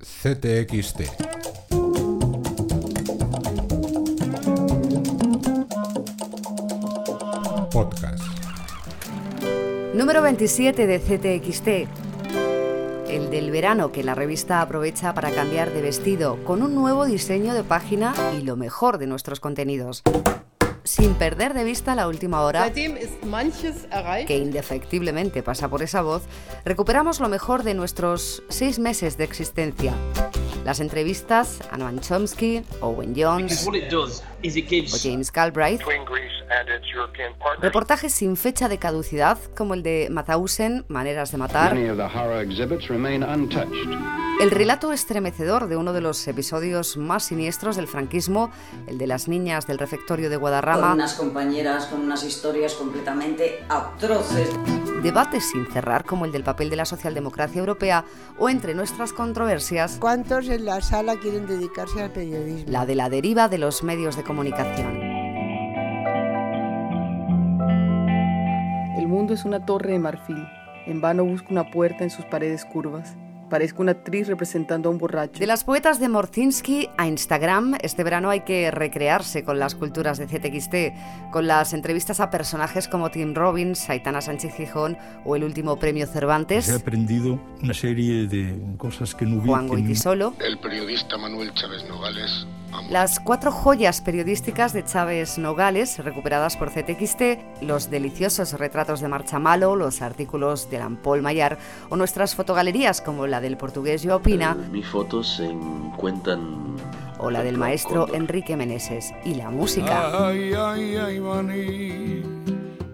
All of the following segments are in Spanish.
CTXT. Podcast. Número 27 de CTXT. El del verano que la revista aprovecha para cambiar de vestido con un nuevo diseño de página y lo mejor de nuestros contenidos. Sin perder de vista la última hora, que indefectiblemente pasa por esa voz, recuperamos lo mejor de nuestros seis meses de existencia. Las entrevistas a Noam Chomsky, Owen Jones What it does is it gives o James Galbraith, reportajes sin fecha de caducidad como el de Mauthausen, Maneras de Matar, Many of the horror exhibits remain untouched. El relato estremecedor de uno de los episodios más siniestros del franquismo, el de las niñas del refectorio de con Guadarrama, unas compañeras con unas historias completamente atroces. debates sin cerrar como el del papel de la socialdemocracia europea o entre nuestras controversias, ¿Cuántos en la sala quieren dedicarse al periodismo? la de la deriva de los medios de comunicación. Mundo es una torre de marfil. En vano busco una puerta en sus paredes curvas. Parezco una actriz representando a un borracho. De las poetas de Morzinski a Instagram, este verano hay que recrearse con las culturas de CTXT, con las entrevistas a personajes como Tim Robbins, Aitana Sánchez Gijón o el último premio Cervantes, He aprendido una serie de cosas que no vi. Juan Goitisolo, El periodista Manuel Chávez Nogales Las cuatro joyas periodísticas de Chávez Nogales, recuperadas por CTXT, los deliciosos retratos de Marchamalo, los artículos de Lampol Mayar o nuestras fotogalerías como la del portugués Joao Pina Mis fotos se encuentran o la del maestro Enrique Meneses. Y la música. Ay, ay, ay, maní.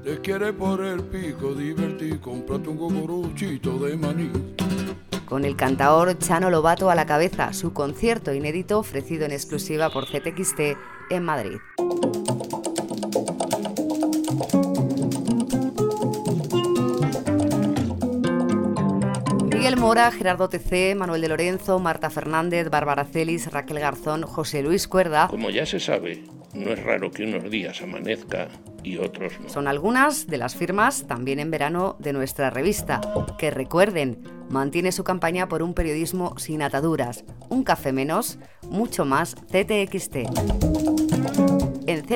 Te quiere por el pico divertir, cómprate un gogoruchito de maní. Con el cantaor Chano Lobato a la cabeza, su concierto inédito ofrecido en exclusiva por CTXT en Madrid. Miguel Mora, Gerardo TC, Manuel de Lorenzo, Marta Fernández, Bárbara Celis, Raquel Garzón, José Luis Cuerda Como ya se sabe, no es raro que unos días amanezca son algunas de las firmas también en verano de nuestra revista, que recuerden, mantiene su campaña por un periodismo sin ataduras, un café menos, mucho más CTXT. En.